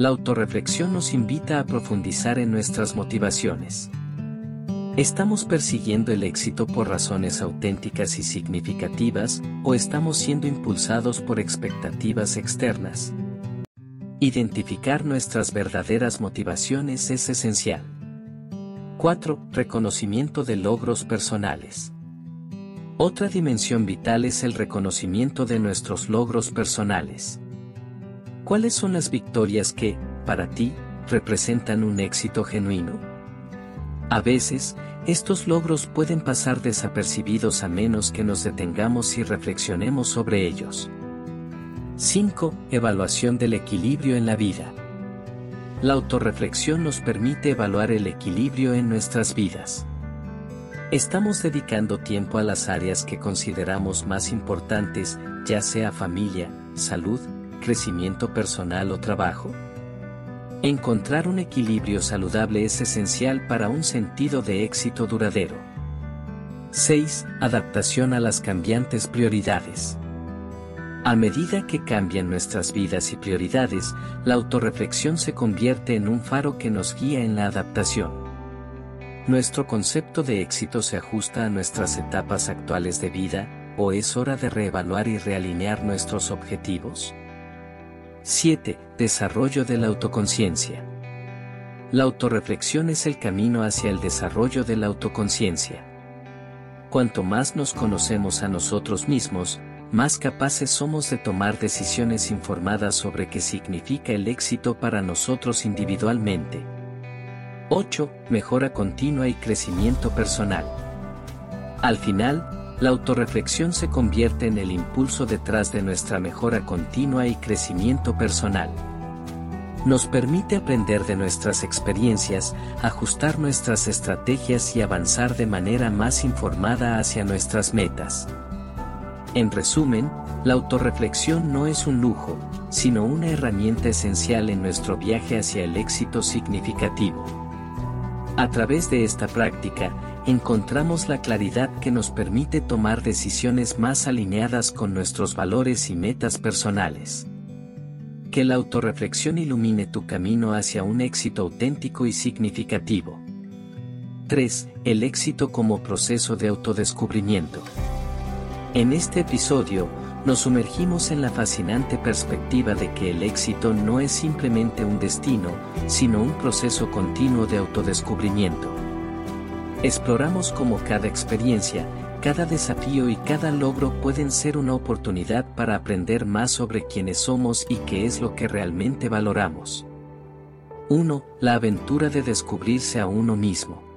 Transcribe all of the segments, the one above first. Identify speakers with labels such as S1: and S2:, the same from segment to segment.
S1: La autorreflexión nos invita a profundizar en nuestras motivaciones. ¿Estamos persiguiendo el éxito por razones auténticas y significativas o estamos siendo impulsados por expectativas externas? Identificar nuestras verdaderas motivaciones es esencial. 4. Reconocimiento de logros personales. Otra dimensión vital es el reconocimiento de nuestros logros personales. ¿Cuáles son las victorias que, para ti, representan un éxito genuino? A veces, estos logros pueden pasar desapercibidos a menos que nos detengamos y reflexionemos sobre ellos. 5. Evaluación del equilibrio en la vida. La autorreflexión nos permite evaluar el equilibrio en nuestras vidas. Estamos dedicando tiempo a las áreas que consideramos más importantes, ya sea familia, salud, crecimiento personal o trabajo. Encontrar un equilibrio saludable es esencial para un sentido de éxito duradero. 6. Adaptación a las cambiantes prioridades. A medida que cambian nuestras vidas y prioridades, la autorreflexión se convierte en un faro que nos guía en la adaptación. Nuestro concepto de éxito se ajusta a nuestras etapas actuales de vida, o es hora de reevaluar y realinear nuestros objetivos. 7. Desarrollo de la autoconciencia. La autorreflexión es el camino hacia el desarrollo de la autoconciencia. Cuanto más nos conocemos a nosotros mismos, más capaces somos de tomar decisiones informadas sobre qué significa el éxito para nosotros individualmente. 8. Mejora continua y crecimiento personal. Al final, la autorreflexión se convierte en el impulso detrás de nuestra mejora continua y crecimiento personal. Nos permite aprender de nuestras experiencias, ajustar nuestras estrategias y avanzar de manera más informada hacia nuestras metas. En resumen, la autorreflexión no es un lujo, sino una herramienta esencial en nuestro viaje hacia el éxito significativo. A través de esta práctica, encontramos la claridad que nos permite tomar decisiones más alineadas con nuestros valores y metas personales. Que la autorreflexión ilumine tu camino hacia un éxito auténtico y significativo. 3. El éxito como proceso de autodescubrimiento. En este episodio, nos sumergimos en la fascinante perspectiva de que el éxito no es simplemente un destino, sino un proceso continuo de autodescubrimiento. Exploramos cómo cada experiencia, cada desafío y cada logro pueden ser una oportunidad para aprender más sobre quiénes somos y qué es lo que realmente valoramos. 1. La aventura de descubrirse a uno mismo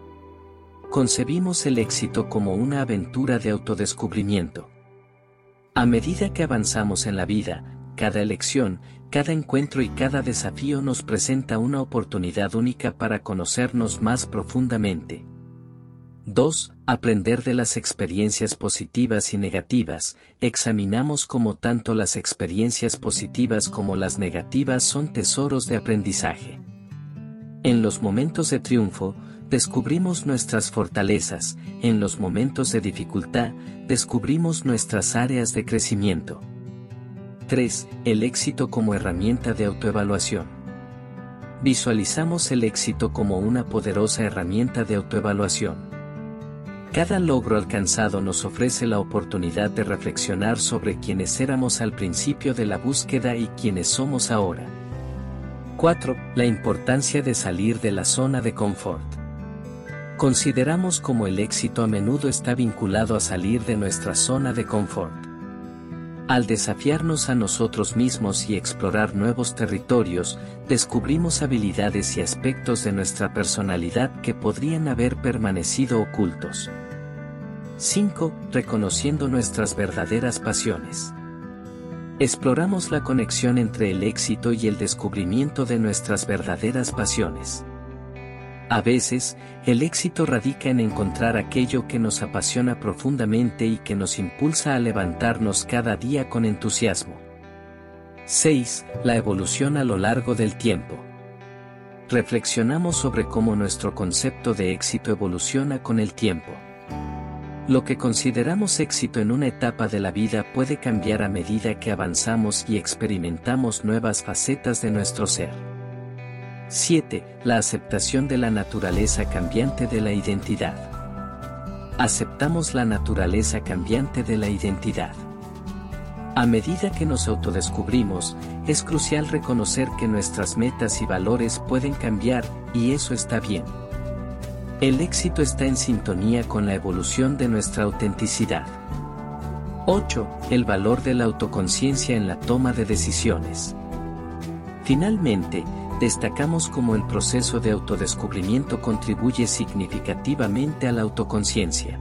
S1: concebimos el éxito como una aventura de autodescubrimiento. A medida que avanzamos en la vida, cada elección, cada encuentro y cada desafío nos presenta una oportunidad única para conocernos más profundamente. 2. Aprender de las experiencias positivas y negativas. Examinamos cómo tanto las experiencias positivas como las negativas son tesoros de aprendizaje. En los momentos de triunfo, descubrimos nuestras fortalezas, en los momentos de dificultad, descubrimos nuestras áreas de crecimiento. 3. El éxito como herramienta de autoevaluación. Visualizamos el éxito como una poderosa herramienta de autoevaluación. Cada logro alcanzado nos ofrece la oportunidad de reflexionar sobre quiénes éramos al principio de la búsqueda y quiénes somos ahora. 4. La importancia de salir de la zona de confort. Consideramos como el éxito a menudo está vinculado a salir de nuestra zona de confort. Al desafiarnos a nosotros mismos y explorar nuevos territorios, descubrimos habilidades y aspectos de nuestra personalidad que podrían haber permanecido ocultos. 5. Reconociendo nuestras verdaderas pasiones. Exploramos la conexión entre el éxito y el descubrimiento de nuestras verdaderas pasiones. A veces, el éxito radica en encontrar aquello que nos apasiona profundamente y que nos impulsa a levantarnos cada día con entusiasmo. 6. La evolución a lo largo del tiempo. Reflexionamos sobre cómo nuestro concepto de éxito evoluciona con el tiempo. Lo que consideramos éxito en una etapa de la vida puede cambiar a medida que avanzamos y experimentamos nuevas facetas de nuestro ser. 7. La aceptación de la naturaleza cambiante de la identidad. Aceptamos la naturaleza cambiante de la identidad. A medida que nos autodescubrimos, es crucial reconocer que nuestras metas y valores pueden cambiar, y eso está bien. El éxito está en sintonía con la evolución de nuestra autenticidad. 8. El valor de la autoconciencia en la toma de decisiones. Finalmente, destacamos cómo el proceso de autodescubrimiento contribuye significativamente a la autoconciencia.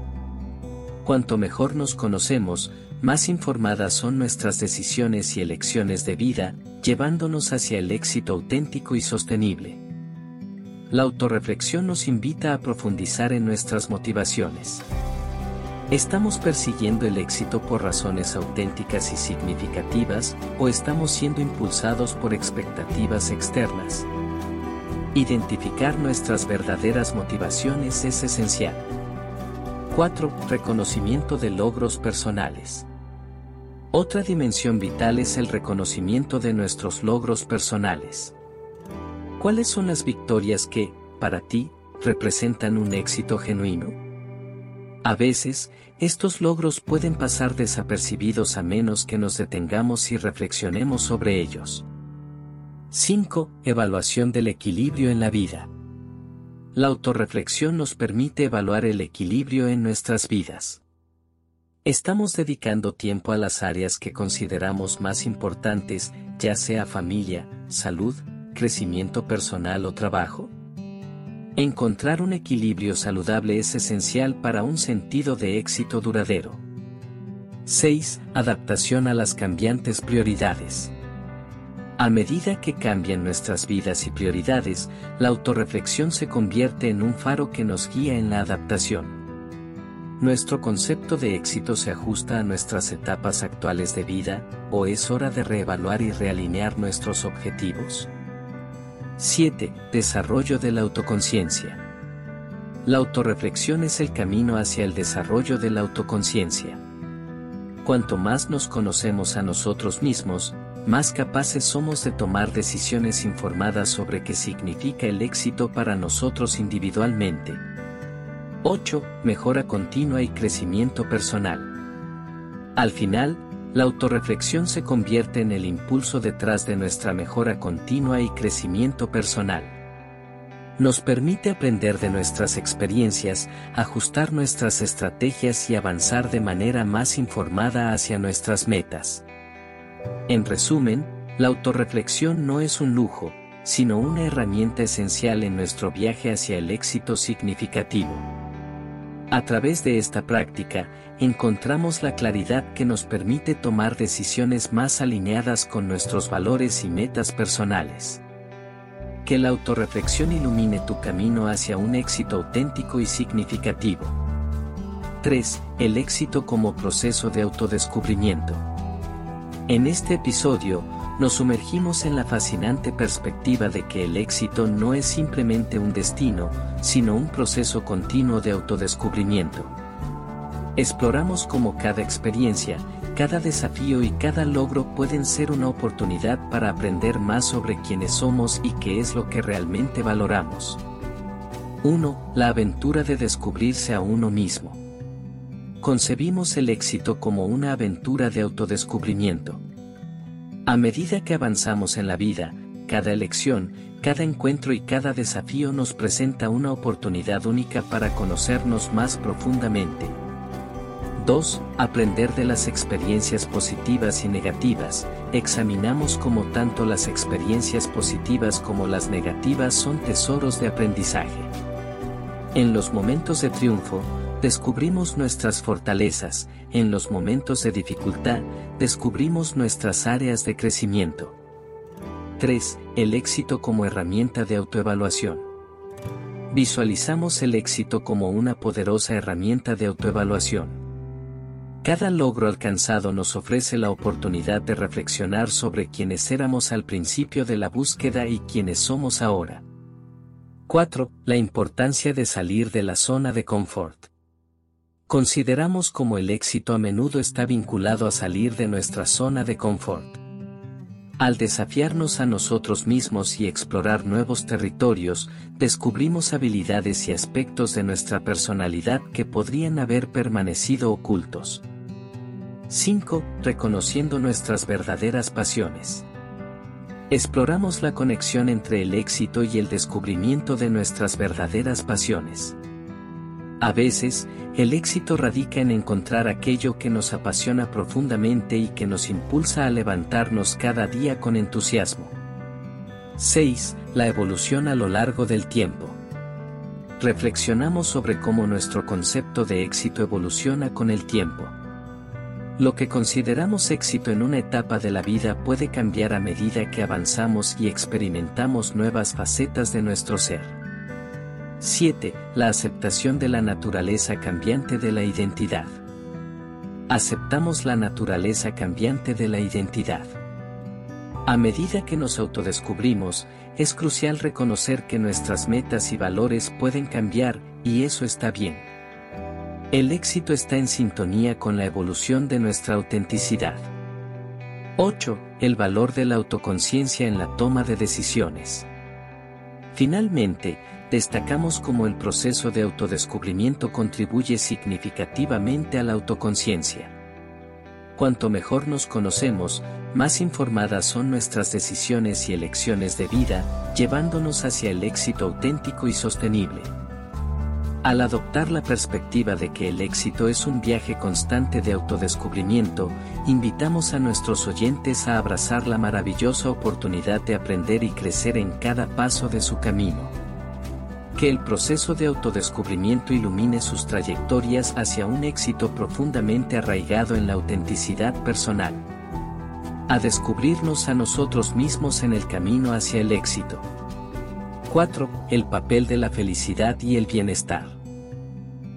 S1: Cuanto mejor nos conocemos, más informadas son nuestras decisiones y elecciones de vida, llevándonos hacia el éxito auténtico y sostenible. La autorreflexión nos invita a profundizar en nuestras motivaciones. ¿Estamos persiguiendo el éxito por razones auténticas y significativas o estamos siendo impulsados por expectativas externas? Identificar nuestras verdaderas motivaciones es esencial. 4. Reconocimiento de logros personales. Otra dimensión vital es el reconocimiento de nuestros logros personales. ¿Cuáles son las victorias que, para ti, representan un éxito genuino? A veces, estos logros pueden pasar desapercibidos a menos que nos detengamos y reflexionemos sobre ellos. 5. Evaluación del equilibrio en la vida. La autorreflexión nos permite evaluar el equilibrio en nuestras vidas. ¿Estamos dedicando tiempo a las áreas que consideramos más importantes, ya sea familia, salud, crecimiento personal o trabajo? Encontrar un equilibrio saludable es esencial para un sentido de éxito duradero. 6. Adaptación a las cambiantes prioridades. A medida que cambian nuestras vidas y prioridades, la autorreflexión se convierte en un faro que nos guía en la adaptación. ¿Nuestro concepto de éxito se ajusta a nuestras etapas actuales de vida, o es hora de reevaluar y realinear nuestros objetivos? 7. Desarrollo de la autoconciencia. La autorreflexión es el camino hacia el desarrollo de la autoconciencia. Cuanto más nos conocemos a nosotros mismos, más capaces somos de tomar decisiones informadas sobre qué significa el éxito para nosotros individualmente. 8. Mejora continua y crecimiento personal. Al final, la autorreflexión se convierte en el impulso detrás de nuestra mejora continua y crecimiento personal. Nos permite aprender de nuestras experiencias, ajustar nuestras estrategias y avanzar de manera más informada hacia nuestras metas. En resumen, la autorreflexión no es un lujo, sino una herramienta esencial en nuestro viaje hacia el éxito significativo. A través de esta práctica, encontramos la claridad que nos permite tomar decisiones más alineadas con nuestros valores y metas personales. Que la autorreflexión ilumine tu camino hacia un éxito auténtico y significativo. 3. El éxito como proceso de autodescubrimiento. En este episodio, nos sumergimos en la fascinante perspectiva de que el éxito no es simplemente un destino, sino un proceso continuo de autodescubrimiento. Exploramos cómo cada experiencia, cada desafío y cada logro pueden ser una oportunidad para aprender más sobre quiénes somos y qué es lo que realmente valoramos. 1. La aventura de descubrirse a uno mismo. Concebimos el éxito como una aventura de autodescubrimiento. A medida que avanzamos en la vida, cada elección, cada encuentro y cada desafío nos presenta una oportunidad única para conocernos más profundamente. 2. Aprender de las experiencias positivas y negativas. Examinamos cómo tanto las experiencias positivas como las negativas son tesoros de aprendizaje. En los momentos de triunfo, descubrimos nuestras fortalezas, en los momentos de dificultad, descubrimos nuestras áreas de crecimiento. 3. El éxito como herramienta de autoevaluación. Visualizamos el éxito como una poderosa herramienta de autoevaluación. Cada logro alcanzado nos ofrece la oportunidad de reflexionar sobre quiénes éramos al principio de la búsqueda y quiénes somos ahora. 4. La importancia de salir de la zona de confort. Consideramos como el éxito a menudo está vinculado a salir de nuestra zona de confort. Al desafiarnos a nosotros mismos y explorar nuevos territorios, descubrimos habilidades y aspectos de nuestra personalidad que podrían haber permanecido ocultos. 5. Reconociendo nuestras verdaderas pasiones. Exploramos la conexión entre el éxito y el descubrimiento de nuestras verdaderas pasiones. A veces, el éxito radica en encontrar aquello que nos apasiona profundamente y que nos impulsa a levantarnos cada día con entusiasmo. 6. La evolución a lo largo del tiempo. Reflexionamos sobre cómo nuestro concepto de éxito evoluciona con el tiempo. Lo que consideramos éxito en una etapa de la vida puede cambiar a medida que avanzamos y experimentamos nuevas facetas de nuestro ser. 7. La aceptación de la naturaleza cambiante de la identidad. Aceptamos la naturaleza cambiante de la identidad. A medida que nos autodescubrimos, es crucial reconocer que nuestras metas y valores pueden cambiar, y eso está bien. El éxito está en sintonía con la evolución de nuestra autenticidad. 8. El valor de la autoconciencia en la toma de decisiones. Finalmente, destacamos cómo el proceso de autodescubrimiento contribuye significativamente a la autoconciencia. Cuanto mejor nos conocemos, más informadas son nuestras decisiones y elecciones de vida, llevándonos hacia el éxito auténtico y sostenible. Al adoptar la perspectiva de que el éxito es un viaje constante de autodescubrimiento, invitamos a nuestros oyentes a abrazar la maravillosa oportunidad de aprender y crecer en cada paso de su camino. Que el proceso de autodescubrimiento ilumine sus trayectorias hacia un éxito profundamente arraigado en la autenticidad personal. A descubrirnos a nosotros mismos en el camino hacia el éxito. 4. El papel de la felicidad y el bienestar.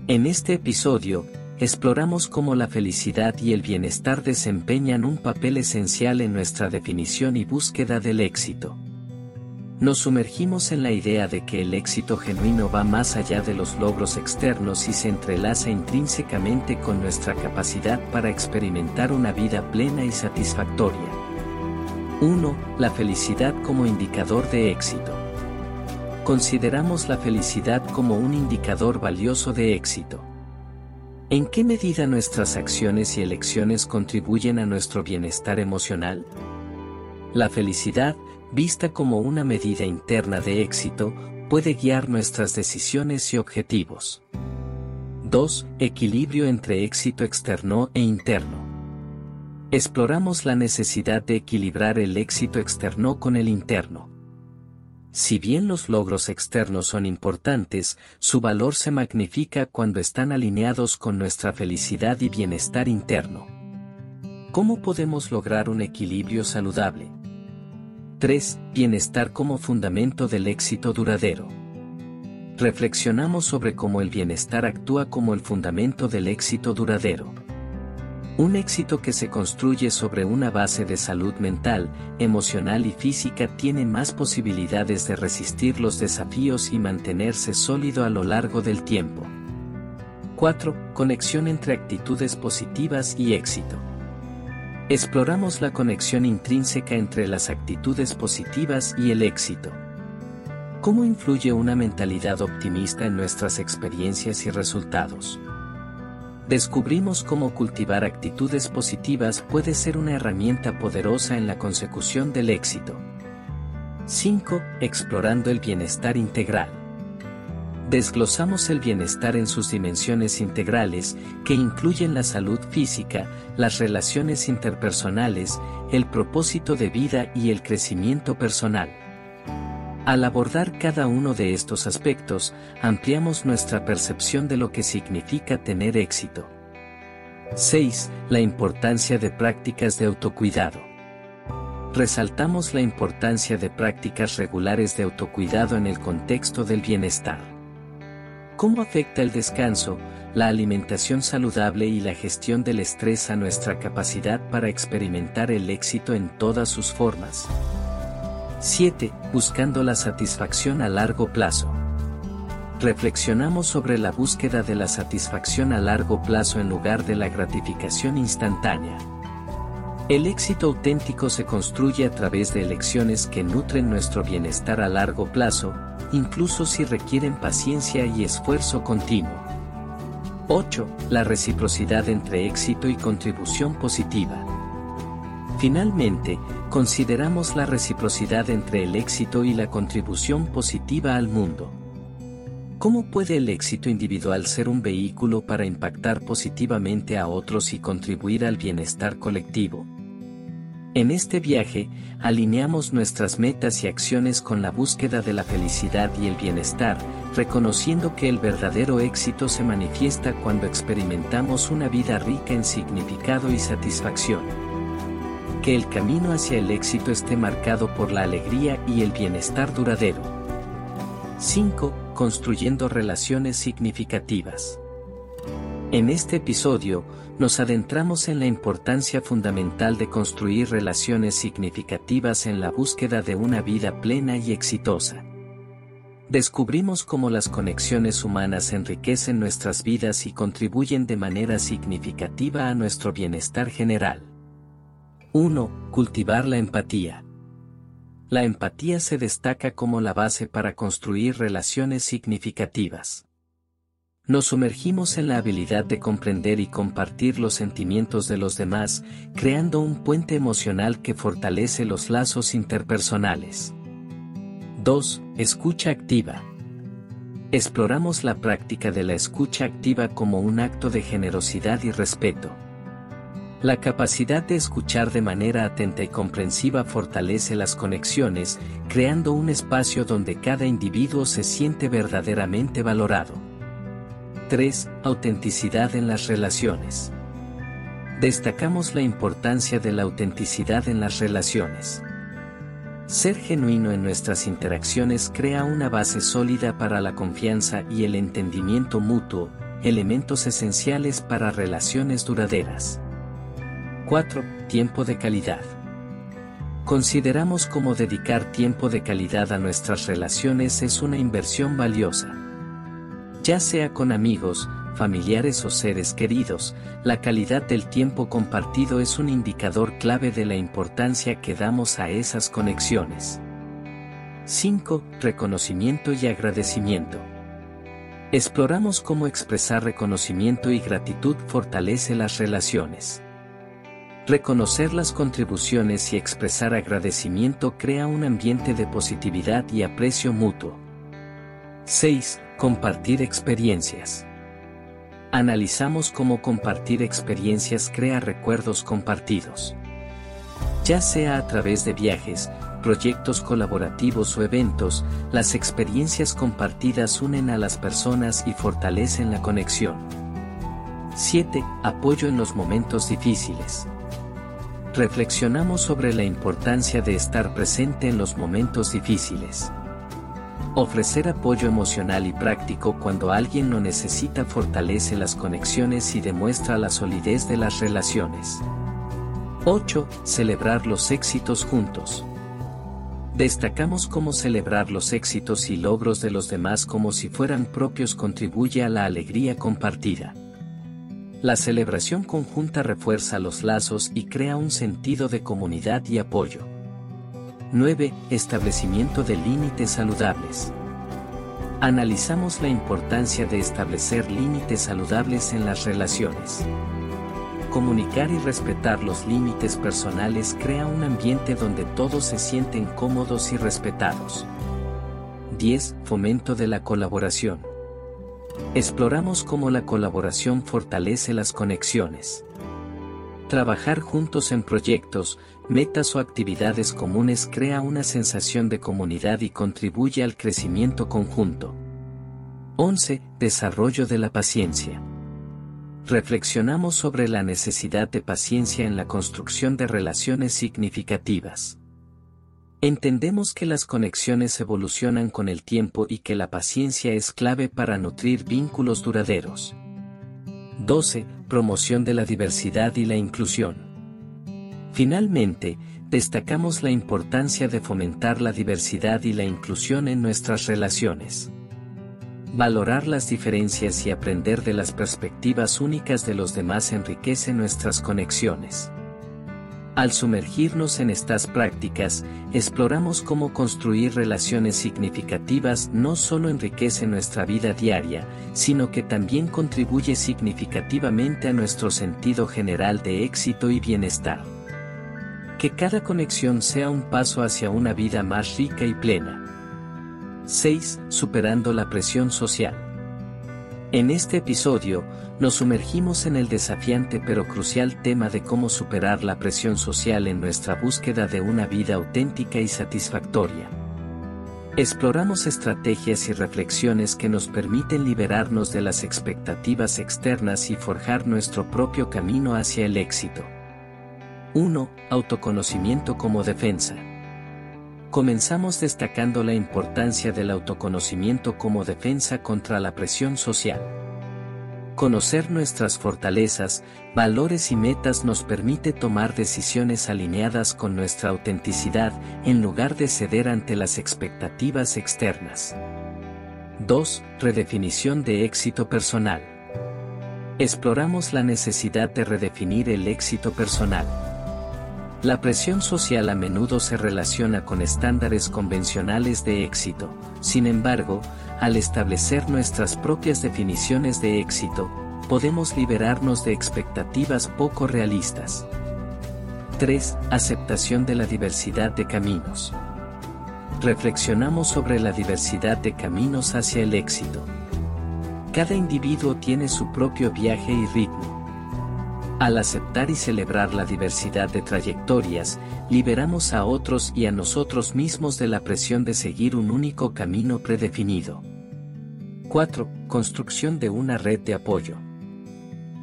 S1: En este episodio, exploramos cómo la felicidad y el bienestar desempeñan un papel esencial en nuestra definición y búsqueda del éxito. Nos sumergimos en la idea de que el éxito genuino va más allá de los logros externos y se entrelaza intrínsecamente con nuestra capacidad para experimentar una vida plena y satisfactoria. 1. La felicidad como indicador de éxito. Consideramos la felicidad como un indicador valioso de éxito. ¿En qué medida nuestras acciones y elecciones contribuyen a nuestro bienestar emocional? La felicidad, vista como una medida interna de éxito, puede guiar nuestras decisiones y objetivos. 2. Equilibrio entre éxito externo e interno. Exploramos la necesidad de equilibrar el éxito externo con el interno. Si bien los logros externos son importantes, su valor se magnifica cuando están alineados con nuestra felicidad y bienestar interno. ¿Cómo podemos lograr un equilibrio saludable? 3. Bienestar como fundamento del éxito duradero. Reflexionamos sobre cómo el bienestar actúa como el fundamento del éxito duradero. Un éxito que se construye sobre una base de salud mental, emocional y física tiene más posibilidades de resistir los desafíos y mantenerse sólido a lo largo del tiempo. 4. Conexión entre actitudes positivas y éxito. Exploramos la conexión intrínseca entre las actitudes positivas y el éxito. ¿Cómo influye una mentalidad optimista en nuestras experiencias y resultados? descubrimos cómo cultivar actitudes positivas puede ser una herramienta poderosa en la consecución del éxito. 5. Explorando el bienestar integral. Desglosamos el bienestar en sus dimensiones integrales, que incluyen la salud física, las relaciones interpersonales, el propósito de vida y el crecimiento personal. Al abordar cada uno de estos aspectos, ampliamos nuestra percepción de lo que significa tener éxito. 6. La importancia de prácticas de autocuidado. Resaltamos la importancia de prácticas regulares de autocuidado en el contexto del bienestar. ¿Cómo afecta el descanso, la alimentación saludable y la gestión del estrés a nuestra capacidad para experimentar el éxito en todas sus formas? 7. Buscando la satisfacción a largo plazo. Reflexionamos sobre la búsqueda de la satisfacción a largo plazo en lugar de la gratificación instantánea. El éxito auténtico se construye a través de elecciones que nutren nuestro bienestar a largo plazo, incluso si requieren paciencia y esfuerzo continuo. 8. La reciprocidad entre éxito y contribución positiva. Finalmente, consideramos la reciprocidad entre el éxito y la contribución positiva al mundo. ¿Cómo puede el éxito individual ser un vehículo para impactar positivamente a otros y contribuir al bienestar colectivo? En este viaje, alineamos nuestras metas y acciones con la búsqueda de la felicidad y el bienestar, reconociendo que el verdadero éxito se manifiesta cuando experimentamos una vida rica en significado y satisfacción. Que el camino hacia el éxito esté marcado por la alegría y el bienestar duradero. 5. Construyendo relaciones significativas. En este episodio, nos adentramos en la importancia fundamental de construir relaciones significativas en la búsqueda de una vida plena y exitosa. Descubrimos cómo las conexiones humanas enriquecen nuestras vidas y contribuyen de manera significativa a nuestro bienestar general. 1. Cultivar la empatía. La empatía se destaca como la base para construir relaciones significativas. Nos sumergimos en la habilidad de comprender y compartir los sentimientos de los demás, creando un puente emocional que fortalece los lazos interpersonales. 2. Escucha activa. Exploramos la práctica de la escucha activa como un acto de generosidad y respeto. La capacidad de escuchar de manera atenta y comprensiva fortalece las conexiones, creando un espacio donde cada individuo se siente verdaderamente valorado. 3. Autenticidad en las relaciones. Destacamos la importancia de la autenticidad en las relaciones. Ser genuino en nuestras interacciones crea una base sólida para la confianza y el entendimiento mutuo, elementos esenciales para relaciones duraderas. 4. Tiempo de calidad. Consideramos como dedicar tiempo de calidad a nuestras relaciones es una inversión valiosa ya sea con amigos, familiares o seres queridos, la calidad del tiempo compartido es un indicador clave de la importancia que damos a esas conexiones. 5. Reconocimiento y agradecimiento. Exploramos cómo expresar reconocimiento y gratitud fortalece las relaciones. Reconocer las contribuciones y expresar agradecimiento crea un ambiente de positividad y aprecio mutuo. 6. Compartir experiencias. Analizamos cómo compartir experiencias crea recuerdos compartidos. Ya sea a través de viajes, proyectos colaborativos o eventos, las experiencias compartidas unen a las personas y fortalecen la conexión. 7. Apoyo en los momentos difíciles. Reflexionamos sobre la importancia de estar presente en los momentos difíciles. Ofrecer apoyo emocional y práctico cuando alguien lo necesita fortalece las conexiones y demuestra la solidez de las relaciones. 8. Celebrar los éxitos juntos. Destacamos cómo celebrar los éxitos y logros de los demás como si fueran propios contribuye a la alegría compartida. La celebración conjunta refuerza los lazos y crea un sentido de comunidad y apoyo. 9. Establecimiento de límites saludables. Analizamos la importancia de establecer límites saludables en las relaciones. Comunicar y respetar los límites personales crea un ambiente donde todos se sienten cómodos y respetados. 10. Fomento de la colaboración. Exploramos cómo la colaboración fortalece las conexiones. Trabajar juntos en proyectos, metas o actividades comunes crea una sensación de comunidad y contribuye al crecimiento conjunto. 11. Desarrollo de la paciencia. Reflexionamos sobre la necesidad de paciencia en la construcción de relaciones significativas. Entendemos que las conexiones evolucionan con el tiempo y que la paciencia es clave para nutrir vínculos duraderos. 12. Promoción de la diversidad y la inclusión. Finalmente, destacamos la importancia de fomentar la diversidad y la inclusión en nuestras relaciones. Valorar las diferencias y aprender de las perspectivas únicas de los demás enriquece nuestras conexiones. Al sumergirnos en estas prácticas, exploramos cómo construir relaciones significativas no solo enriquece nuestra vida diaria, sino que también contribuye significativamente a nuestro sentido general de éxito y bienestar. Que cada conexión sea un paso hacia una vida más rica y plena. 6. Superando la presión social. En este episodio, nos sumergimos en el desafiante pero crucial tema de cómo superar la presión social en nuestra búsqueda de una vida auténtica y satisfactoria. Exploramos estrategias y reflexiones que nos permiten liberarnos de las expectativas externas y forjar nuestro propio camino hacia el éxito. 1. Autoconocimiento como defensa. Comenzamos destacando la importancia del autoconocimiento como defensa contra la presión social. Conocer nuestras fortalezas, valores y metas nos permite tomar decisiones alineadas con nuestra autenticidad en lugar de ceder ante las expectativas externas. 2. Redefinición de éxito personal. Exploramos la necesidad de redefinir el éxito personal. La presión social a menudo se relaciona con estándares convencionales de éxito, sin embargo, al establecer nuestras propias definiciones de éxito, podemos liberarnos de expectativas poco realistas. 3. Aceptación de la diversidad de caminos. Reflexionamos sobre la diversidad de caminos hacia el éxito. Cada individuo tiene su propio viaje y ritmo al aceptar y celebrar la diversidad de trayectorias, liberamos a otros y a nosotros mismos de la presión de seguir un único camino predefinido. 4. Construcción de una red de apoyo.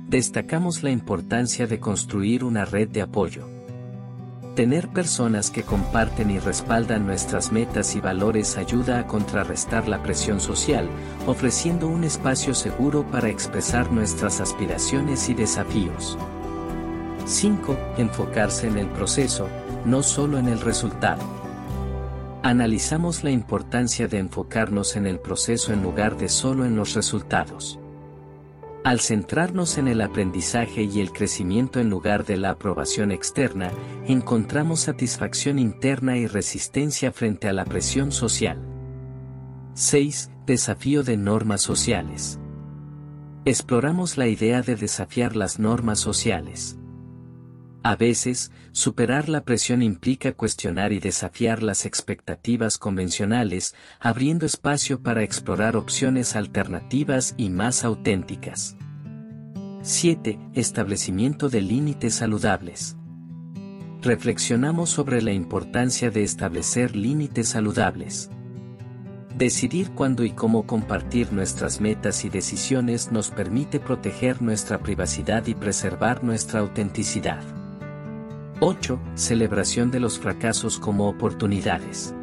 S1: Destacamos la importancia de construir una red de apoyo. Tener personas que comparten y respaldan nuestras metas y valores ayuda a contrarrestar la presión social, ofreciendo un espacio seguro para expresar nuestras aspiraciones y desafíos. 5. Enfocarse en el proceso, no solo en el resultado. Analizamos la importancia de enfocarnos en el proceso en lugar de solo en los resultados. Al centrarnos en el aprendizaje y el crecimiento en lugar de la aprobación externa, encontramos satisfacción interna y resistencia frente a la presión social. 6. Desafío de normas sociales. Exploramos la idea de desafiar las normas sociales. A veces, superar la presión implica cuestionar y desafiar las expectativas convencionales, abriendo espacio para explorar opciones alternativas y más auténticas. 7. Establecimiento de límites saludables. Reflexionamos sobre la importancia de establecer límites saludables. Decidir cuándo y cómo compartir nuestras metas y decisiones nos permite proteger nuestra privacidad y preservar nuestra autenticidad. 8. Celebración de los fracasos como oportunidades.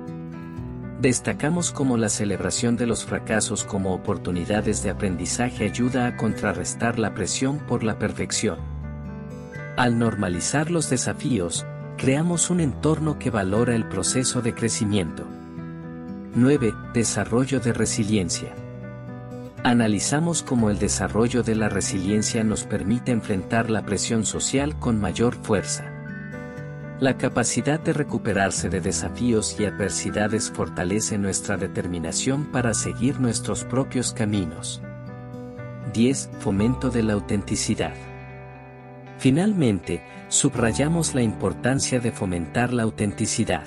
S1: Destacamos cómo la celebración de los fracasos como oportunidades de aprendizaje ayuda a contrarrestar la presión por la perfección. Al normalizar los desafíos, creamos un entorno que valora el proceso de crecimiento. 9. Desarrollo de resiliencia. Analizamos cómo el desarrollo de la resiliencia nos permite enfrentar la presión social con mayor fuerza. La capacidad de recuperarse de desafíos y adversidades fortalece nuestra determinación para seguir nuestros propios caminos. 10. Fomento de la autenticidad. Finalmente, subrayamos la importancia de fomentar la autenticidad.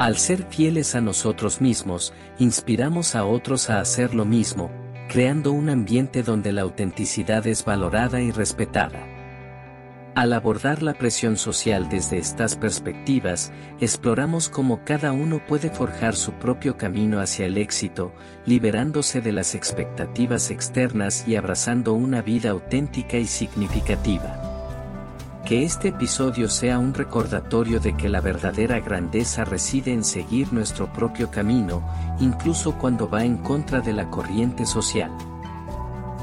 S1: Al ser fieles a nosotros mismos, inspiramos a otros a hacer lo mismo, creando un ambiente donde la autenticidad es valorada y respetada. Al abordar la presión social desde estas perspectivas, exploramos cómo cada uno puede forjar su propio camino hacia el éxito, liberándose de las expectativas externas y abrazando una vida auténtica y significativa. Que este episodio sea un recordatorio de que la verdadera grandeza reside en seguir nuestro propio camino, incluso cuando va en contra de la corriente social.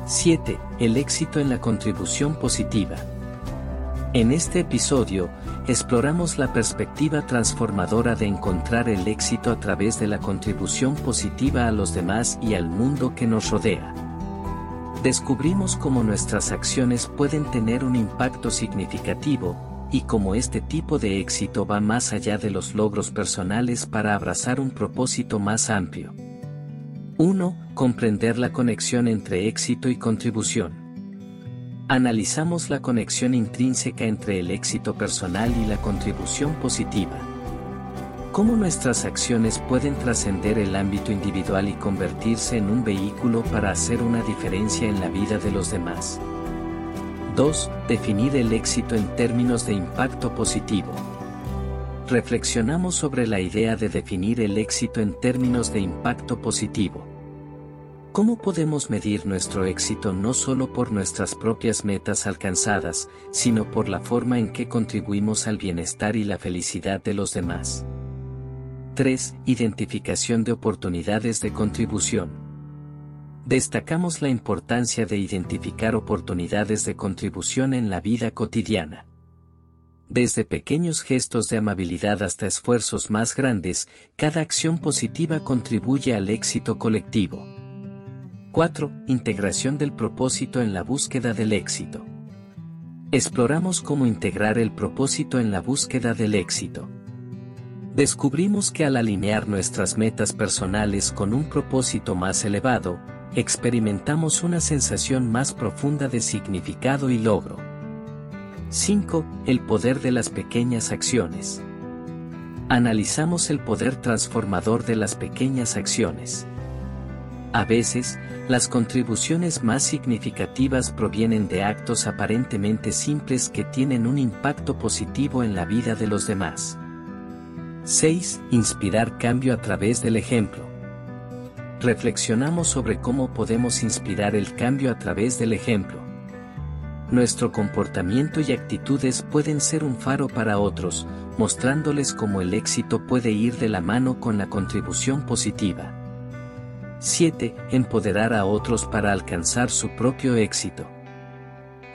S1: 7. El éxito en la contribución positiva. En este episodio, exploramos la perspectiva transformadora de encontrar el éxito a través de la contribución positiva a los demás y al mundo que nos rodea. Descubrimos cómo nuestras acciones pueden tener un impacto significativo, y cómo este tipo de éxito va más allá de los logros personales para abrazar un propósito más amplio. 1. Comprender la conexión entre éxito y contribución. Analizamos la conexión intrínseca entre el éxito personal y la contribución positiva. Cómo nuestras acciones pueden trascender el ámbito individual y convertirse en un vehículo para hacer una diferencia en la vida de los demás. 2. Definir el éxito en términos de impacto positivo. Reflexionamos sobre la idea de definir el éxito en términos de impacto positivo. ¿Cómo podemos medir nuestro éxito no solo por nuestras propias metas alcanzadas, sino por la forma en que contribuimos al bienestar y la felicidad de los demás? 3. Identificación de oportunidades de contribución. Destacamos la importancia de identificar oportunidades de contribución en la vida cotidiana. Desde pequeños gestos de amabilidad hasta esfuerzos más grandes, cada acción positiva contribuye al éxito colectivo. 4. Integración del propósito en la búsqueda del éxito. Exploramos cómo integrar el propósito en la búsqueda del éxito. Descubrimos que al alinear nuestras metas personales con un propósito más elevado, experimentamos una sensación más profunda de significado y logro. 5. El poder de las pequeñas acciones. Analizamos el poder transformador de las pequeñas acciones. A veces, las contribuciones más significativas provienen de actos aparentemente simples que tienen un impacto positivo en la vida de los demás. 6. Inspirar cambio a través del ejemplo reflexionamos sobre cómo podemos inspirar el cambio a través del ejemplo. Nuestro comportamiento y actitudes pueden ser un faro para otros, mostrándoles cómo el éxito puede ir de la mano con la contribución positiva. 7. Empoderar a otros para alcanzar su propio éxito.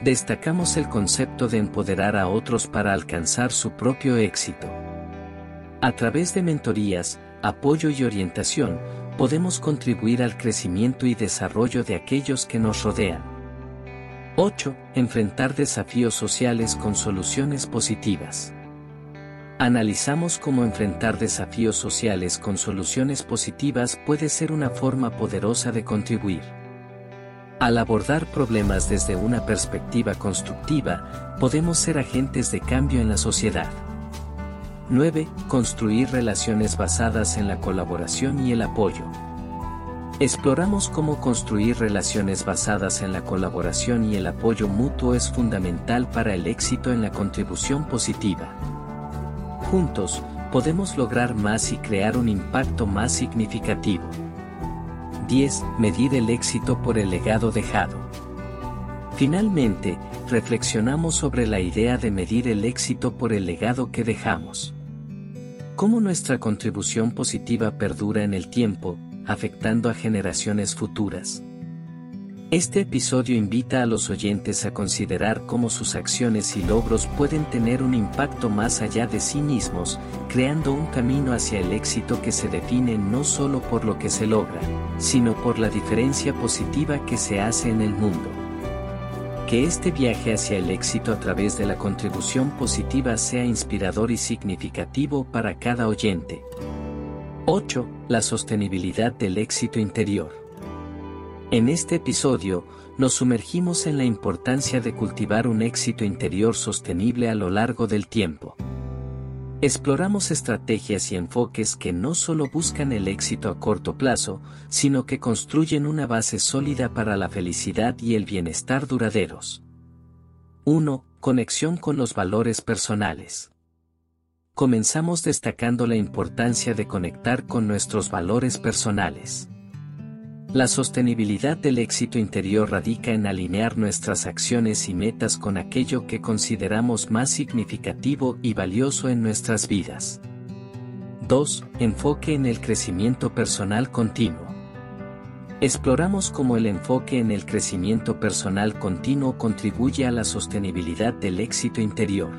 S1: Destacamos el concepto de empoderar a otros para alcanzar su propio éxito. A través de mentorías, apoyo y orientación, podemos contribuir al crecimiento y desarrollo de aquellos que nos rodean. 8. Enfrentar desafíos sociales con soluciones positivas. Analizamos cómo enfrentar desafíos sociales con soluciones positivas puede ser una forma poderosa de contribuir. Al abordar problemas desde una perspectiva constructiva, podemos ser agentes de cambio en la sociedad. 9. Construir relaciones basadas en la colaboración y el apoyo. Exploramos cómo construir relaciones basadas en la colaboración y el apoyo mutuo es fundamental para el éxito en la contribución positiva. Juntos, podemos lograr más y crear un impacto más significativo. 10. Medir el éxito por el legado dejado. Finalmente, reflexionamos sobre la idea de medir el éxito por el legado que dejamos. Cómo nuestra contribución positiva perdura en el tiempo, afectando a generaciones futuras. Este episodio invita a los oyentes a considerar cómo sus acciones y logros pueden tener un impacto más allá de sí mismos, creando un camino hacia el éxito que se define no solo por lo que se logra, sino por la diferencia positiva que se hace en el mundo. Que este viaje hacia el éxito a través de la contribución positiva sea inspirador y significativo para cada oyente. 8. La sostenibilidad del éxito interior. En este episodio, nos sumergimos en la importancia de cultivar un éxito interior sostenible a lo largo del tiempo. Exploramos estrategias y enfoques que no solo buscan el éxito a corto plazo, sino que construyen una base sólida para la felicidad y el bienestar duraderos. 1. Conexión con los valores personales. Comenzamos destacando la importancia de conectar con nuestros valores personales. La sostenibilidad del éxito interior radica en alinear nuestras acciones y metas con aquello que consideramos más significativo y valioso en nuestras vidas. 2. Enfoque en el crecimiento personal continuo. Exploramos cómo el enfoque en el crecimiento personal continuo contribuye a la sostenibilidad del éxito interior.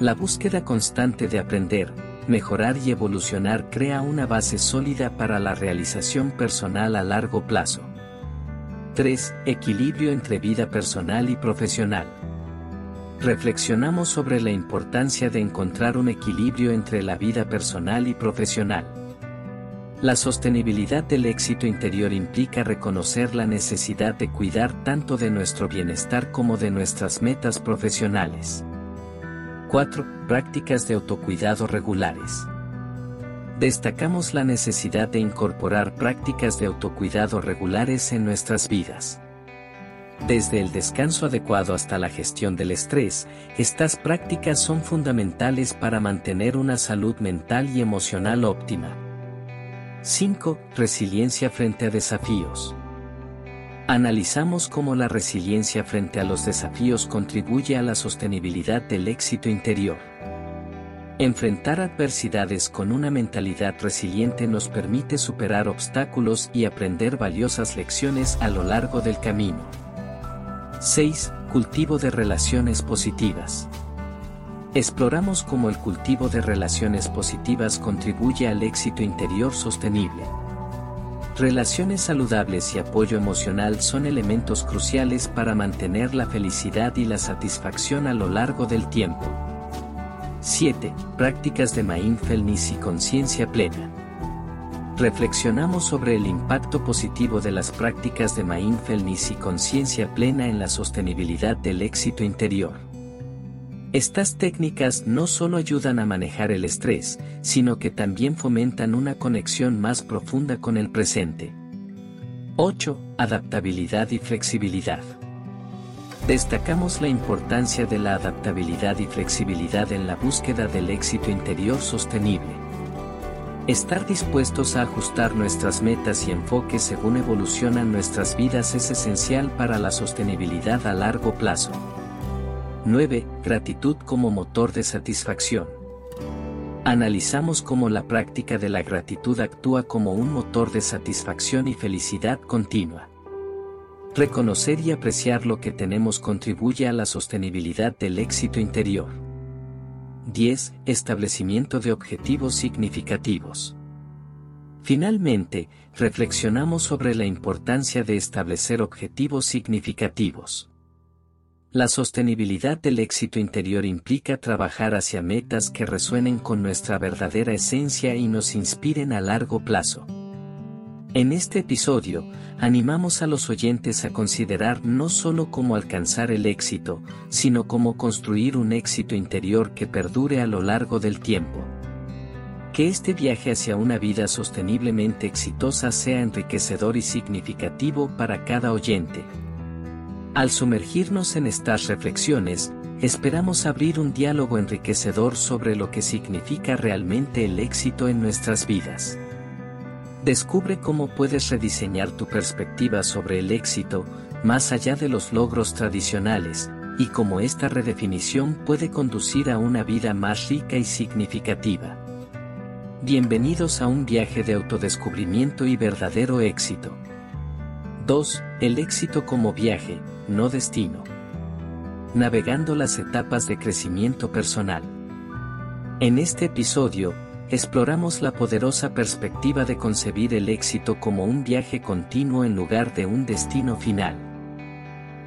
S1: La búsqueda constante de aprender, mejorar y evolucionar crea una base sólida para la realización personal a largo plazo. 3. Equilibrio entre vida personal y profesional. reflexionamos sobre la importancia de encontrar un equilibrio entre la vida personal y profesional. La sostenibilidad del éxito interior implica reconocer la necesidad de cuidar tanto de nuestro bienestar como de nuestras metas profesionales. 4. Prácticas de autocuidado regulares. Destacamos la necesidad de incorporar prácticas de autocuidado regulares en nuestras vidas. Desde el descanso adecuado hasta la gestión del estrés, estas prácticas son fundamentales para mantener una salud mental y emocional óptima. 5. Resiliencia frente a desafíos. Analizamos cómo la resiliencia frente a los desafíos contribuye a la sostenibilidad del éxito interior. Enfrentar adversidades con una mentalidad resiliente nos permite superar obstáculos y aprender valiosas lecciones a lo largo del camino. 6. Cultivo de relaciones positivas. Exploramos cómo el cultivo de relaciones positivas contribuye al éxito interior sostenible. Relaciones saludables y apoyo emocional son elementos cruciales para mantener la felicidad y la satisfacción a lo largo del tiempo. 7. Prácticas de mindfulness y conciencia plena reflexionamos sobre el impacto positivo de las prácticas de mindfulness y conciencia plena en la sostenibilidad del éxito interior. Estas técnicas no solo ayudan a manejar el estrés, sino que también fomentan una conexión más profunda con el presente. 8. Adaptabilidad y flexibilidad. Destacamos la importancia de la adaptabilidad y flexibilidad en la búsqueda del éxito interior sostenible. Estar dispuestos a ajustar nuestras metas y enfoques según evolucionan nuestras vidas es esencial para la sostenibilidad a largo plazo. 9. Gratitud como motor de satisfacción. Analizamos cómo la práctica de la gratitud actúa como un motor de satisfacción y felicidad continua. Reconocer y apreciar lo que tenemos contribuye a la sostenibilidad del éxito interior. 10. Establecimiento de objetivos significativos. Finalmente, reflexionamos sobre la importancia de establecer objetivos significativos. La sostenibilidad del éxito interior implica trabajar hacia metas que resuenen con nuestra verdadera esencia y nos inspiren a largo plazo. En este episodio, animamos a los oyentes a considerar no solo cómo alcanzar el éxito, sino cómo construir un éxito interior que perdure a lo largo del tiempo. Que este viaje hacia una vida sosteniblemente exitosa sea enriquecedor y significativo para cada oyente. Al sumergirnos en estas reflexiones, esperamos abrir un diálogo enriquecedor sobre lo que significa realmente el éxito en nuestras vidas. Descubre cómo puedes rediseñar tu perspectiva sobre el éxito, más allá de los logros tradicionales, y cómo esta redefinición puede conducir a una vida más rica y significativa. Bienvenidos a un viaje de autodescubrimiento y verdadero éxito. 2. El éxito como viaje, no destino. Navegando las etapas de crecimiento personal. En este episodio, exploramos la poderosa perspectiva de concebir el éxito como un viaje continuo en lugar de un destino final.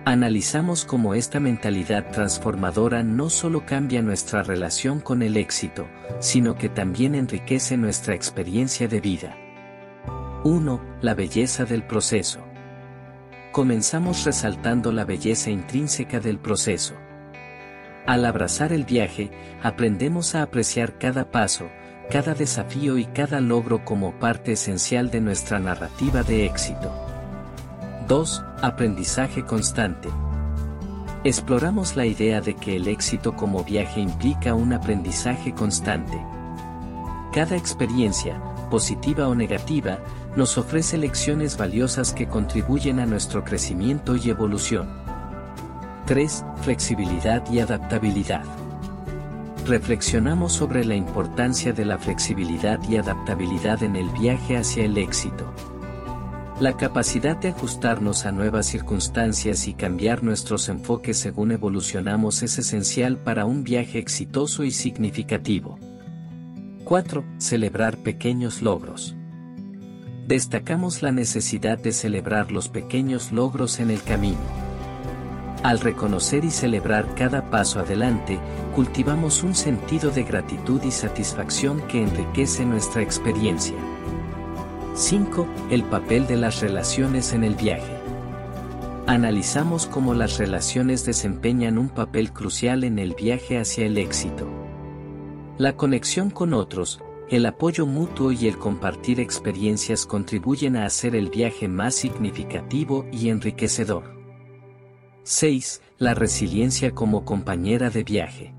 S1: Analizamos cómo esta mentalidad transformadora no solo cambia nuestra relación con el éxito, sino que también enriquece nuestra experiencia de vida. 1. La belleza del proceso. Comenzamos resaltando la belleza intrínseca del proceso. Al abrazar el viaje, aprendemos a apreciar cada paso, cada desafío y cada logro como parte esencial de nuestra narrativa de éxito. 2. Aprendizaje constante. Exploramos la idea de que el éxito como viaje implica un aprendizaje constante. Cada experiencia, positiva o negativa, nos ofrece lecciones valiosas que contribuyen a nuestro crecimiento y evolución. 3. Flexibilidad y adaptabilidad reflexionamos sobre la importancia de la flexibilidad y adaptabilidad en el viaje hacia el éxito. La capacidad de ajustarnos a nuevas circunstancias y cambiar nuestros enfoques según evolucionamos es esencial para un viaje exitoso y significativo. 4. Celebrar pequeños logros. Destacamos la necesidad de celebrar los pequeños logros en el camino Al reconocer y celebrar cada paso adelante, cultivamos un sentido de gratitud y satisfacción que enriquece nuestra experiencia. 5. El papel de las relaciones en el viaje. Analizamos cómo las relaciones desempeñan un papel crucial en el viaje hacia el éxito. La conexión con otros, el apoyo mutuo y el compartir experiencias contribuyen a hacer el viaje más significativo y enriquecedor. 6. La resiliencia como compañera de viaje.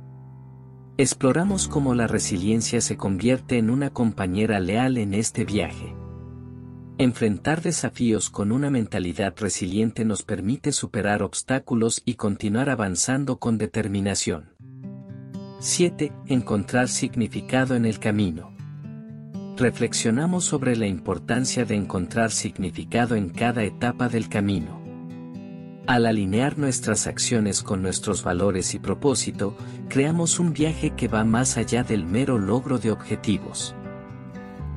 S1: Exploramos cómo la resiliencia se convierte en una compañera leal en este viaje. Enfrentar desafíos con una mentalidad resiliente nos permite superar obstáculos y continuar avanzando con determinación. 7. Encontrar significado en el camino. Reflexionamos sobre la importancia de encontrar significado en cada etapa del camino. Al alinear nuestras acciones con nuestros valores y propósito, creamos un viaje que va más allá del mero logro de objetivos.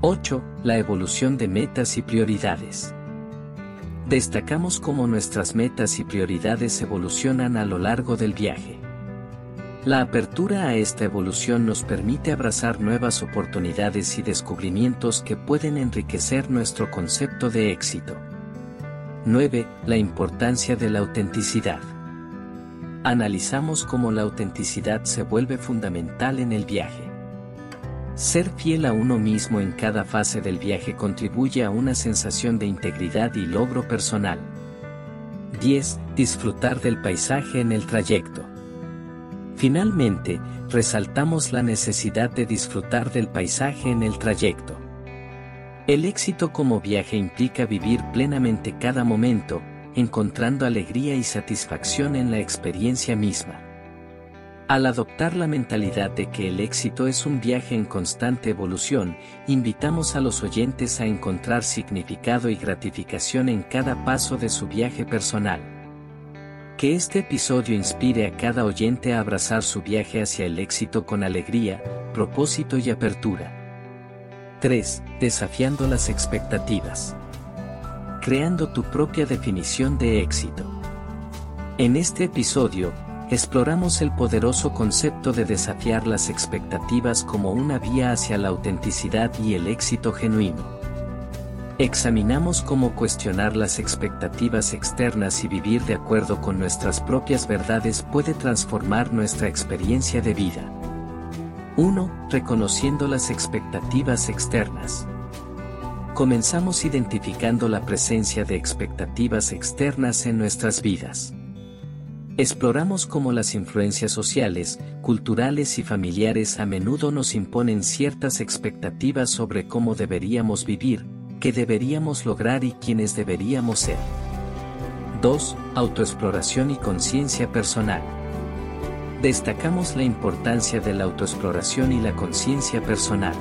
S1: 8. La evolución de metas y prioridades. Destacamos cómo nuestras metas y prioridades evolucionan a lo largo del viaje. La apertura a esta evolución nos permite abrazar nuevas oportunidades y descubrimientos que pueden enriquecer nuestro concepto de éxito. 9. La importancia de la autenticidad. Analizamos cómo la autenticidad se vuelve fundamental en el viaje. Ser fiel a uno mismo en cada fase del viaje contribuye a una sensación de integridad y logro personal. 10. Disfrutar del paisaje en el trayecto. Finalmente, resaltamos la necesidad de disfrutar del paisaje en el trayecto. El éxito como viaje implica vivir plenamente cada momento, encontrando alegría y satisfacción en la experiencia misma. Al adoptar la mentalidad de que el éxito es un viaje en constante evolución, invitamos a los oyentes a encontrar significado y gratificación en cada paso de su viaje personal. Que este episodio inspire a cada oyente a abrazar su viaje hacia el éxito con alegría, propósito y apertura. 3. Desafiando las expectativas. Creando tu propia definición de éxito. En este episodio, exploramos el poderoso concepto de desafiar las expectativas como una vía hacia la autenticidad y el éxito genuino. Examinamos cómo cuestionar las expectativas externas y vivir de acuerdo con nuestras propias verdades puede transformar nuestra experiencia de vida. 1. Reconociendo las expectativas externas. Comenzamos identificando la presencia de expectativas externas en nuestras vidas. Exploramos cómo las influencias sociales, culturales y familiares a menudo nos imponen ciertas expectativas sobre cómo deberíamos vivir, qué deberíamos lograr y quiénes deberíamos ser. 2. Autoexploración y conciencia personal. Destacamos la importancia de la autoexploración y la conciencia personal.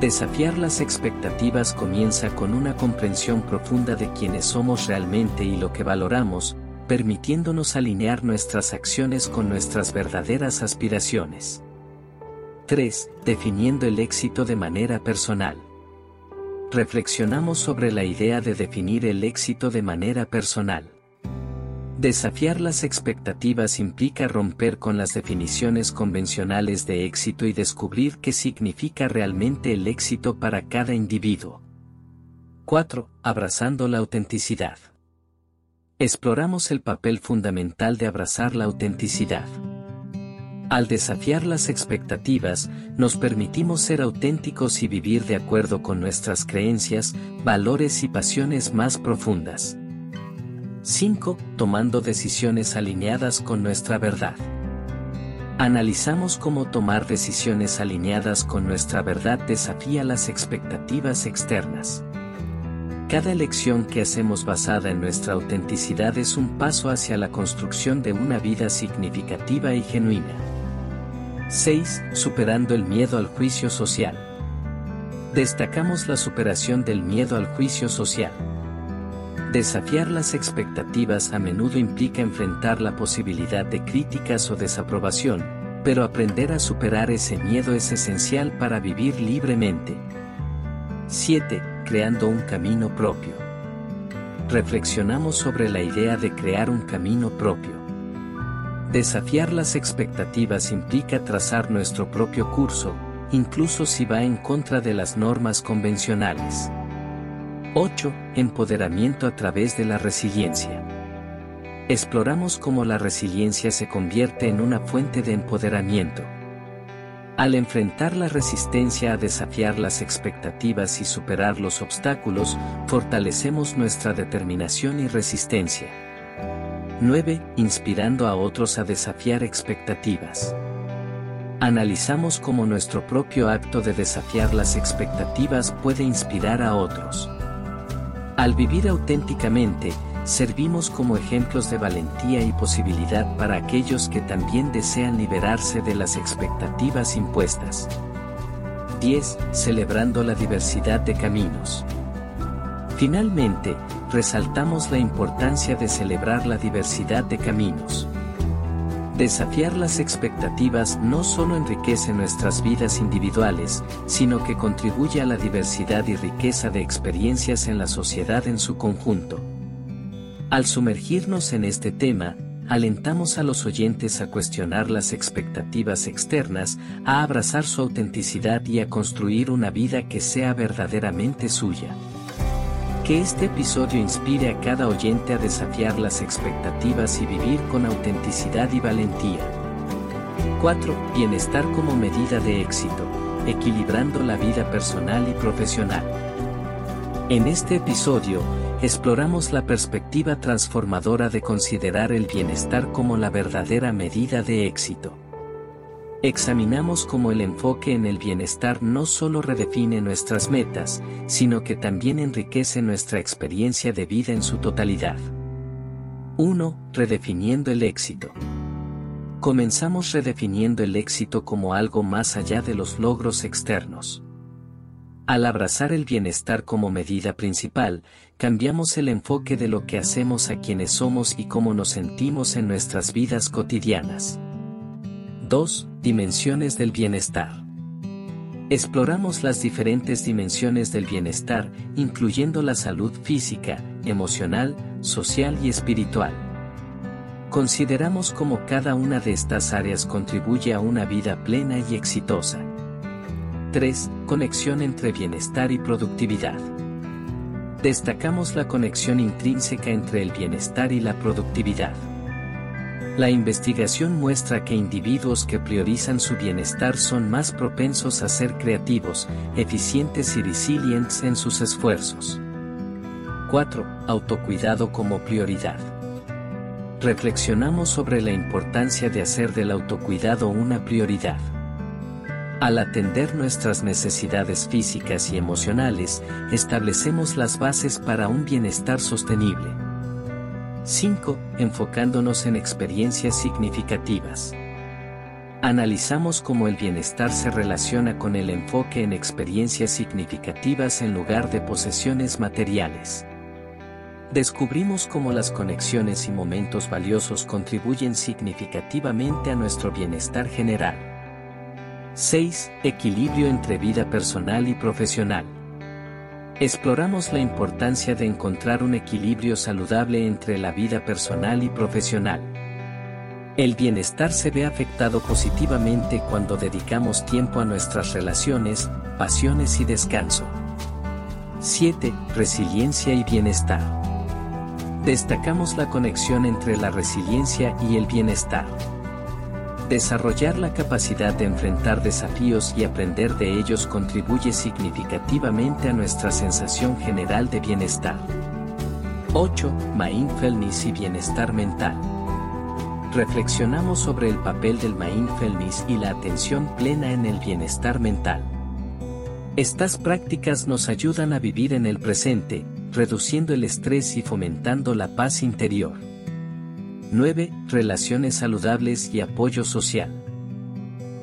S1: Desafiar las expectativas comienza con una comprensión profunda de quiénes somos realmente y lo que valoramos, permitiéndonos alinear nuestras acciones con nuestras verdaderas aspiraciones. 3. Definiendo el éxito de manera personal. Reflexionamos sobre la idea de definir el éxito de manera personal. Desafiar las expectativas implica romper con las definiciones convencionales de éxito y descubrir qué significa realmente el éxito para cada individuo. 4. Abrazando la autenticidad. Exploramos el papel fundamental de abrazar la autenticidad. Al desafiar las expectativas, nos permitimos ser auténticos y vivir de acuerdo con nuestras creencias, valores y pasiones más profundas. 5. Tomando decisiones alineadas con nuestra verdad. Analizamos cómo tomar decisiones alineadas con nuestra verdad desafía las expectativas externas. Cada elección que hacemos basada en nuestra autenticidad es un paso hacia la construcción de una vida significativa y genuina. 6. Superando el miedo al juicio social. Destacamos la superación del miedo al juicio social. Desafiar las expectativas a menudo implica enfrentar la posibilidad de críticas o desaprobación, pero aprender a superar ese miedo es esencial para vivir libremente. 7. Creando un camino propio. reflexionamos sobre la idea de crear un camino propio. Desafiar las expectativas implica trazar nuestro propio curso, incluso si va en contra de las normas convencionales. 8. Empoderamiento a través de la resiliencia. Exploramos cómo la resiliencia se convierte en una fuente de empoderamiento. Al enfrentar la resistencia a desafiar las expectativas y superar los obstáculos, fortalecemos nuestra determinación y resistencia. 9. Inspirando a otros a desafiar expectativas. Analizamos cómo nuestro propio acto de desafiar las expectativas puede inspirar a otros. Al vivir auténticamente, servimos como ejemplos de valentía y posibilidad para aquellos que también desean liberarse de las expectativas impuestas. 10. Celebrando la diversidad de caminos. Finalmente, resaltamos la importancia de celebrar la diversidad de caminos. Desafiar las expectativas no solo enriquece nuestras vidas individuales, sino que contribuye a la diversidad y riqueza de experiencias en la sociedad en su conjunto. Al sumergirnos en este tema, alentamos a los oyentes a cuestionar las expectativas externas, a abrazar su autenticidad y a construir una vida que sea verdaderamente suya. Que este episodio inspire a cada oyente a desafiar las expectativas y vivir con autenticidad y valentía. 4. Bienestar como medida de éxito, equilibrando la vida personal y profesional. En este episodio, exploramos la perspectiva transformadora de considerar el bienestar como la verdadera medida de éxito. Examinamos cómo el enfoque en el bienestar no solo redefine nuestras metas, sino que también enriquece nuestra experiencia de vida en su totalidad. 1. Redefiniendo el éxito. Comenzamos redefiniendo el éxito como algo más allá de los logros externos. Al abrazar el bienestar como medida principal, cambiamos el enfoque de lo que hacemos a quienes somos y cómo nos sentimos en nuestras vidas cotidianas. 2. Dimensiones del bienestar. Exploramos las diferentes dimensiones del bienestar, incluyendo la salud física, emocional, social y espiritual. Consideramos cómo cada una de estas áreas contribuye a una vida plena y exitosa. 3. Conexión entre bienestar y productividad. Destacamos la conexión intrínseca entre el bienestar y la productividad. La investigación muestra que individuos que priorizan su bienestar son más propensos a ser creativos, eficientes y resilientes en sus esfuerzos. 4. Autocuidado como prioridad. Reflexionamos sobre la importancia de hacer del autocuidado una prioridad. Al atender nuestras necesidades físicas y emocionales, establecemos las bases para un bienestar sostenible. 5. Enfocándonos en experiencias significativas. Analizamos cómo el bienestar se relaciona con el enfoque en experiencias significativas en lugar de posesiones materiales. Descubrimos cómo las conexiones y momentos valiosos contribuyen significativamente a nuestro bienestar general. 6. Equilibrio entre vida personal y profesional. Exploramos la importancia de encontrar un equilibrio saludable entre la vida personal y profesional. El bienestar se ve afectado positivamente cuando dedicamos tiempo a nuestras relaciones, pasiones y descanso. 7. Resiliencia y bienestar. Destacamos la conexión entre la resiliencia y el bienestar. Desarrollar la capacidad de enfrentar desafíos y aprender de ellos contribuye significativamente a nuestra sensación general de bienestar. 8. Mindfulness y bienestar mental. Reflexionamos sobre el papel del mindfulness y la atención plena en el bienestar mental. Estas prácticas nos ayudan a vivir en el presente, reduciendo el estrés y fomentando la paz interior. 9. Relaciones saludables y apoyo social.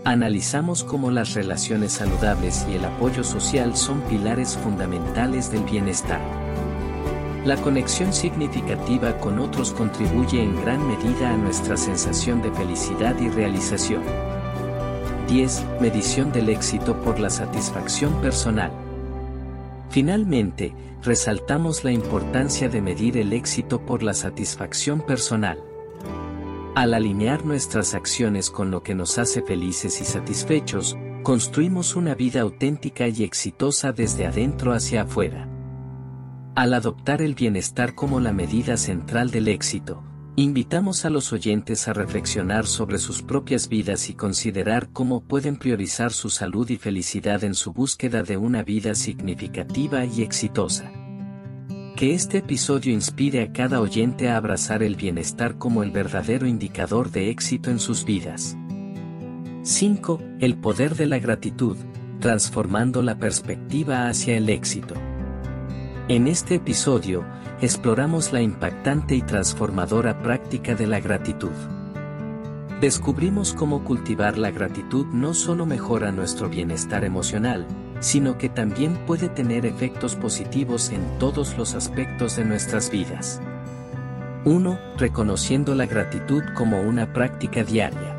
S1: Analizamos cómo las relaciones saludables y el apoyo social son pilares fundamentales del bienestar. La conexión significativa con otros contribuye en gran medida a nuestra sensación de felicidad y realización. 10. Medición del éxito por la satisfacción personal. Finalmente, resaltamos la importancia de medir el éxito por la satisfacción personal. Al alinear nuestras acciones con lo que nos hace felices y satisfechos, construimos una vida auténtica y exitosa desde adentro hacia afuera. Al adoptar el bienestar como la medida central del éxito, invitamos a los oyentes a reflexionar sobre sus propias vidas y considerar cómo pueden priorizar su salud y felicidad en su búsqueda de una vida significativa y exitosa. Que este episodio inspire a cada oyente a abrazar el bienestar como el verdadero indicador de éxito en sus vidas. 5. El poder de la gratitud, transformando la perspectiva hacia el éxito. En este episodio, exploramos la impactante y transformadora práctica de la gratitud. Descubrimos cómo cultivar la gratitud no solo mejora nuestro bienestar emocional, sino que también puede tener efectos positivos en todos los aspectos de nuestras vidas. 1. Reconociendo la gratitud como una práctica diaria.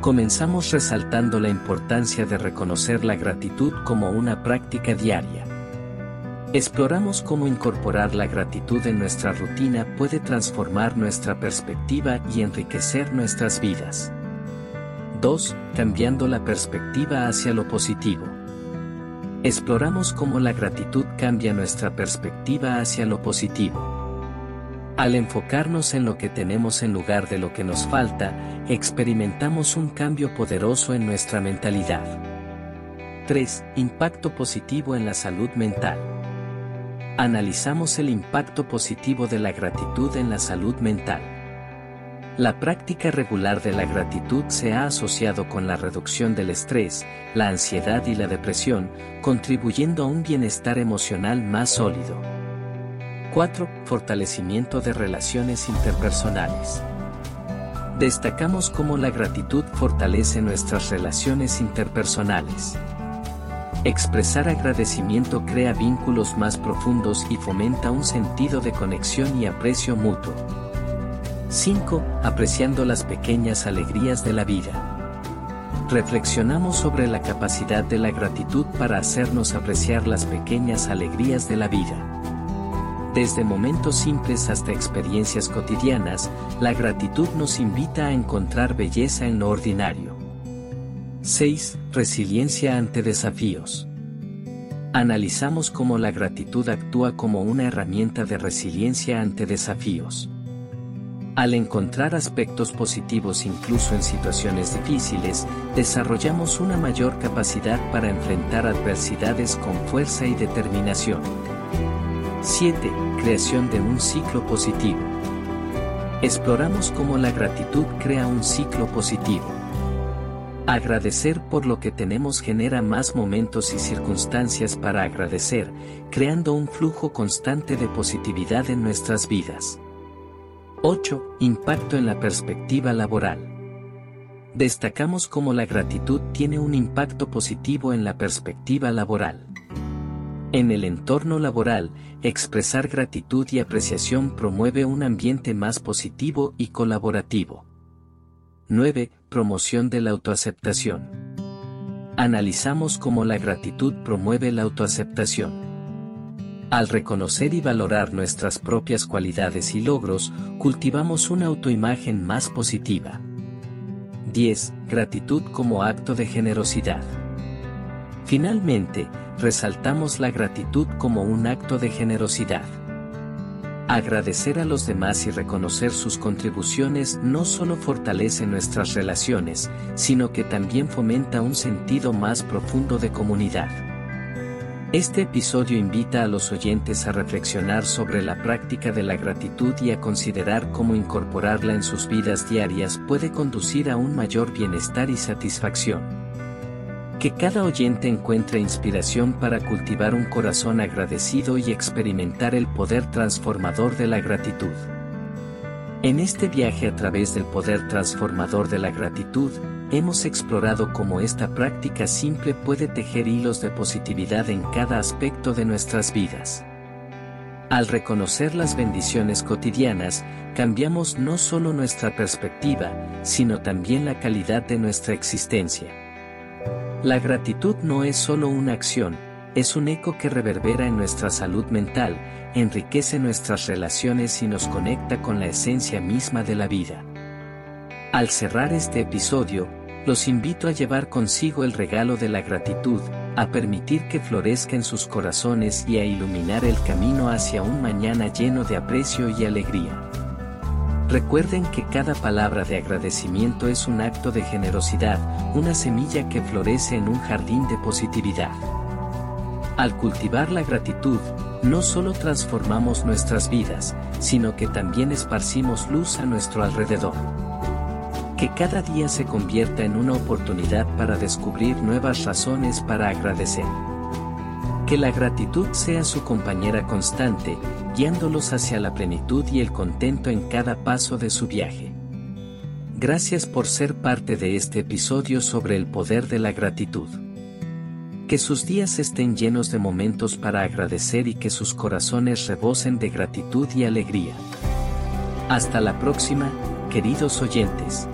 S1: Comenzamos resaltando la importancia de reconocer la gratitud como una práctica diaria. Exploramos cómo incorporar la gratitud en nuestra rutina puede transformar nuestra perspectiva y enriquecer nuestras vidas. 2. Cambiando la perspectiva hacia lo positivo. Exploramos cómo la gratitud cambia nuestra perspectiva hacia lo positivo. Al enfocarnos en lo que tenemos en lugar de lo que nos falta, experimentamos un cambio poderoso en nuestra mentalidad. 3. Impacto positivo en la salud mental analizamos el impacto positivo de la gratitud en la salud mental. La práctica regular de la gratitud se ha asociado con la reducción del estrés, la ansiedad y la depresión, contribuyendo a un bienestar emocional más sólido. 4. Fortalecimiento de relaciones interpersonales. Destacamos cómo la gratitud fortalece nuestras relaciones interpersonales. Expresar agradecimiento crea vínculos más profundos y fomenta un sentido de conexión y aprecio mutuo. 5. Apreciando las pequeñas alegrías de la vida. Reflexionamos sobre la capacidad de la gratitud para hacernos apreciar las pequeñas alegrías de la vida. Desde momentos simples hasta experiencias cotidianas, la gratitud nos invita a encontrar belleza en lo ordinario. 6. Resiliencia ante desafíos. Analizamos cómo la gratitud actúa como una herramienta de resiliencia ante desafíos. Al encontrar aspectos positivos incluso en situaciones difíciles, desarrollamos una mayor capacidad para enfrentar adversidades con fuerza y determinación. 7. Creación de un ciclo positivo. Exploramos cómo la gratitud crea un ciclo positivo. Agradecer por lo que tenemos genera más momentos y circunstancias para agradecer, creando un flujo constante de positividad en nuestras vidas. 8. Impacto en la perspectiva laboral. Destacamos cómo la gratitud tiene un impacto positivo en la perspectiva laboral. En el entorno laboral, expresar gratitud y apreciación promueve un ambiente más positivo y colaborativo. 9. Promoción de la autoaceptación. Analizamos cómo la gratitud promueve la autoaceptación. Al reconocer y valorar nuestras propias cualidades y logros, cultivamos una autoimagen más positiva. 10. Gratitud como acto de generosidad. Finalmente, resaltamos la gratitud como un acto de generosidad. Agradecer a los demás y reconocer sus contribuciones no solo fortalece nuestras relaciones, sino que también fomenta un sentido más profundo de comunidad. Este episodio invita a los oyentes a reflexionar sobre la práctica de la gratitud y a considerar cómo incorporarla en sus vidas diarias puede conducir a un mayor bienestar y satisfacción. Que cada oyente encuentre inspiración para cultivar un corazón agradecido y experimentar el poder transformador de la gratitud. En este viaje a través del poder transformador de la gratitud, hemos explorado cómo esta práctica simple puede tejer hilos de positividad en cada aspecto de nuestras vidas. Al reconocer las bendiciones cotidianas, cambiamos no solo nuestra perspectiva, sino también la calidad de nuestra existencia. La gratitud no es solo una acción, es un eco que reverbera en nuestra salud mental, enriquece nuestras relaciones y nos conecta con la esencia misma de la vida. Al cerrar este episodio, los invito a llevar consigo el regalo de la gratitud, a permitir que florezca en sus corazones y a iluminar el camino hacia un mañana lleno de aprecio y alegría. Recuerden que cada palabra de agradecimiento es un acto de generosidad, una semilla que florece en un jardín de positividad. Al cultivar la gratitud, no solo transformamos nuestras vidas, sino que también esparcimos luz a nuestro alrededor. Que cada día se convierta en una oportunidad para descubrir nuevas razones para agradecer. Que la gratitud sea su compañera constante, guiándolos hacia la plenitud y el contento en cada paso de su viaje. Gracias por ser parte de este episodio sobre el poder de la gratitud. Que sus días estén llenos de momentos para agradecer y que sus corazones rebosen de gratitud y alegría. Hasta la próxima, queridos oyentes.